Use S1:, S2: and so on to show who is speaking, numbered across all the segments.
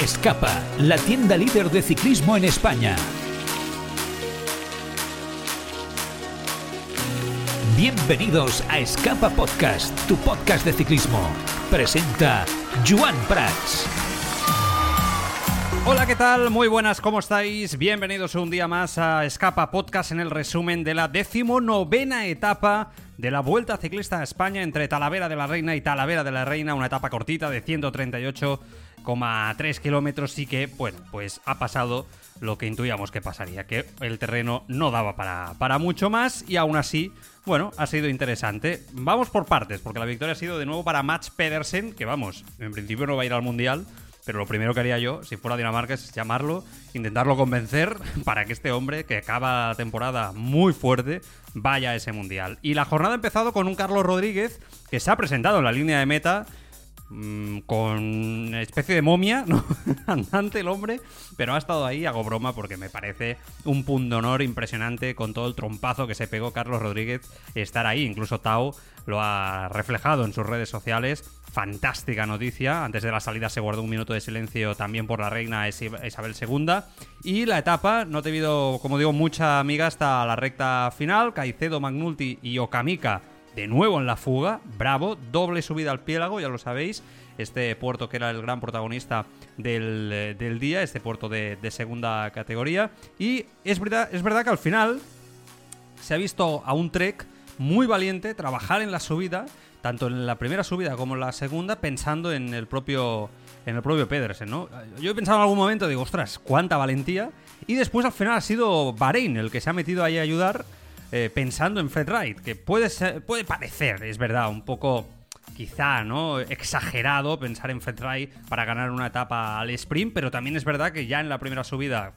S1: Escapa, la tienda líder de ciclismo en España. Bienvenidos a Escapa Podcast, tu podcast de ciclismo. Presenta Joan Prats.
S2: Hola, ¿qué tal? Muy buenas, ¿cómo estáis? Bienvenidos un día más a Escapa Podcast en el resumen de la decimonovena etapa de la Vuelta Ciclista a España entre Talavera de la Reina y Talavera de la Reina, una etapa cortita de 138,3 kilómetros y que, bueno, pues ha pasado lo que intuíamos que pasaría, que el terreno no daba para, para mucho más y aún así, bueno, ha sido interesante. Vamos por partes, porque la victoria ha sido de nuevo para Mats Pedersen, que vamos, en principio no va a ir al Mundial, pero lo primero que haría yo, si fuera Dinamarca, es llamarlo, intentarlo convencer para que este hombre, que acaba la temporada muy fuerte, vaya a ese mundial. Y la jornada ha empezado con un Carlos Rodríguez que se ha presentado en la línea de meta mm, con especie de momia, ¿no? Andante el hombre, pero ha estado ahí, hago broma porque me parece un punto honor impresionante con todo el trompazo que se pegó Carlos Rodríguez estar ahí. Incluso Tao lo ha reflejado en sus redes sociales. Fantástica noticia. Antes de la salida se guardó un minuto de silencio también por la reina Isabel II. Y la etapa no ha tenido, como digo, mucha amiga hasta la recta final. Caicedo, Magnulti y Okamika de nuevo en la fuga. Bravo, doble subida al piélago, ya lo sabéis. Este puerto que era el gran protagonista del, del día, este puerto de, de, segunda categoría. Y es verdad, es verdad que al final se ha visto a un Trek muy valiente trabajar en la subida, tanto en la primera subida como en la segunda, pensando en el propio en el propio Pedersen, ¿no? Yo he pensado en algún momento, digo, ostras, cuánta valentía. Y después al final ha sido Bahrein el que se ha metido ahí a ayudar, eh, pensando en Fred Wright, que puede, ser, puede parecer, es verdad, un poco quizá, ¿no? Exagerado pensar en Fred Wright para ganar una etapa al sprint, pero también es verdad que ya en la primera subida,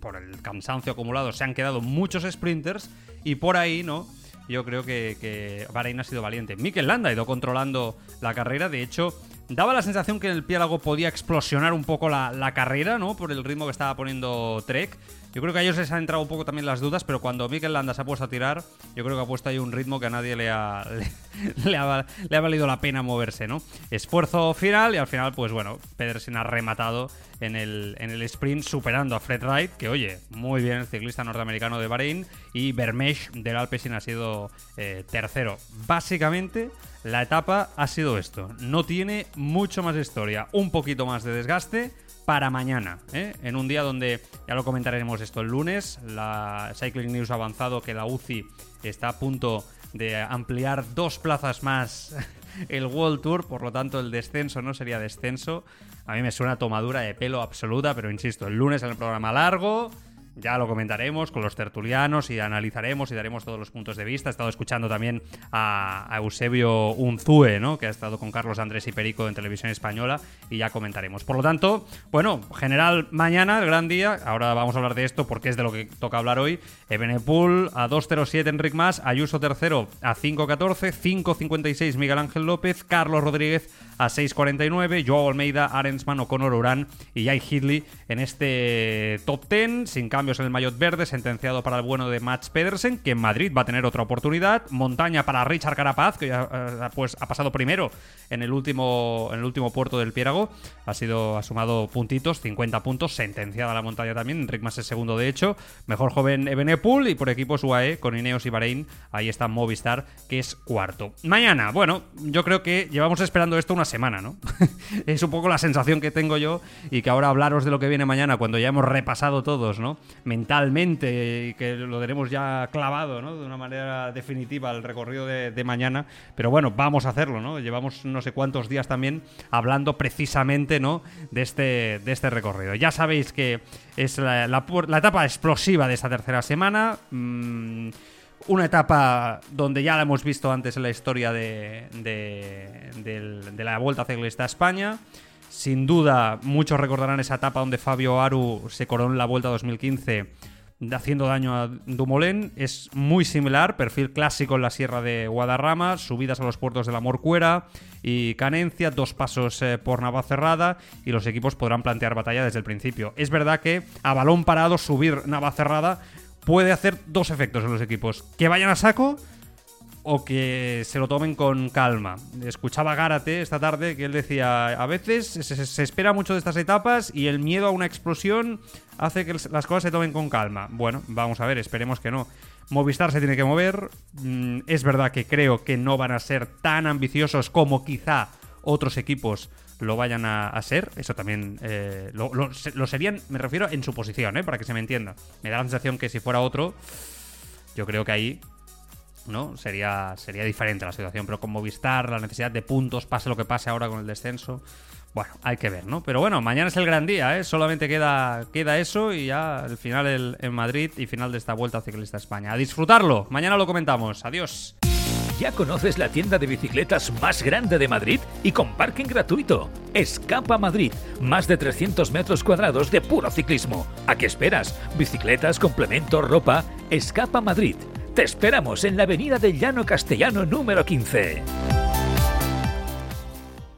S2: por el cansancio acumulado, se han quedado muchos sprinters y por ahí, ¿no? Yo creo que, que Bahrein ha sido valiente. Mikel Landa ha ido controlando la carrera, de hecho, daba la sensación que en el piélago podía explosionar un poco la, la, carrera, ¿no? Por el ritmo que estaba poniendo Trek. Yo creo que a ellos les han entrado un poco también las dudas, pero cuando Mikel Landa se ha puesto a tirar, yo creo que ha puesto ahí un ritmo que a nadie le ha, le, ha, le ha, valido la pena moverse, ¿no? Esfuerzo final y al final, pues bueno, Pedersen ha rematado en el, en el sprint superando a Fred Wright, que oye, muy bien el ciclista norteamericano de Bahrein, y Bermesh del Alpecin ha sido eh, tercero. Básicamente, la etapa ha sido esto. No tiene mucho más historia, un poquito más de desgaste para mañana, ¿eh? en un día donde, ya lo comentaremos esto el lunes, la Cycling News ha avanzado que la UCI está a punto de ampliar dos plazas más el World Tour, por lo tanto el descenso no sería descenso. A mí me suena tomadura de pelo absoluta, pero insisto, el lunes en el programa largo, ya lo comentaremos con los tertulianos y analizaremos y daremos todos los puntos de vista. He estado escuchando también a, Eusebio Unzue, ¿no? que ha estado con Carlos Andrés y Perico en televisión española, y ya comentaremos. Por lo tanto, bueno, general, mañana, el gran día. Ahora vamos a hablar de esto porque es de lo que toca hablar hoy. Ebenepul a 2.07 Enric Mas, Ayuso tercero a 5.14, 5.56 Miguel Ángel López, Carlos Rodríguez a 6.49, Joao Almeida, Arensman, O'Connor Urán y Jai Hidley en este top 10, sin en el maillot verde, sentenciado para el bueno de Mats Pedersen, que en Madrid va a tener otra oportunidad, montaña para Richard Carapaz, que ya eh, pues, ha pasado primero en el último en el último puerto del Piérago, ha sido ha sumado puntitos, 50 puntos, sentenciada la montaña también, Enric Mas es segundo de hecho, mejor joven Ebenepul y por equipos UAE con Ineos y Bahrein, ahí está Movistar, que es cuarto. Mañana, bueno, yo creo que llevamos esperando esto una semana, ¿no? es un poco la sensación que tengo yo y que ahora hablaros de lo que viene mañana cuando ya hemos repasado todos, ¿no? Mentalmente y que lo tenemos ya clavado, ¿no? De una manera definitiva el recorrido de, mañana, pero bueno, vamos a hacerlo, ¿no? Llevamos no sé cuántos días también hablando precisamente, ¿no? De este, de este recorrido. Ya sabéis que es la, etapa explosiva de esta tercera semana. Mmm, una etapa donde ya la hemos visto antes en la historia de la Vuelta Ciclista a España. Sin duda, muchos recordarán esa etapa donde Fabio Aru se coronó en la Vuelta 2015 haciendo daño a Dumoulin. Es muy similar, perfil clásico en la Sierra de Guadarrama, subidas a los puertos de la Morcuera y Canencia, dos pasos eh, por Navacerrada y los equipos podrán plantear batalla desde el principio. Es verdad que a balón parado subir Navacerrada puede hacer dos efectos en los equipos. Que vayan a saco o que se lo tomen con calma. Escuchaba a Gárate esta tarde que él decía, a veces se, espera mucho de estas etapas y el miedo a una explosión hace que las cosas se tomen con calma. Bueno, vamos a ver, esperemos que no. Movistar se tiene que mover. Mm, es verdad que creo que no van a ser tan ambiciosos como quizá otros equipos lo vayan a, ser. Eso también eh, lo serían, me refiero en su posición, ¿eh? para que se me entienda. Me da la sensación que si fuera otro, yo creo que ahí ¿no? Sería, sería diferente la situación, pero con Movistar, la necesidad de puntos, pase lo que pase ahora con el descenso. Bueno, hay que ver, ¿no? Pero bueno, mañana es el gran día, ¿eh? Solamente queda, queda eso y ya el final el- en Madrid y final de esta Vuelta Ciclista España. A disfrutarlo. Mañana lo comentamos. Adiós.
S1: ¿Ya conoces la tienda de bicicletas más grande de Madrid y con parking gratuito? Escapa Madrid, más de 300 metros cuadrados de puro ciclismo. ¿A qué esperas? Bicicletas, complementos, ropa. Escapa Madrid. Te esperamos en la avenida del Llano Castellano número 15.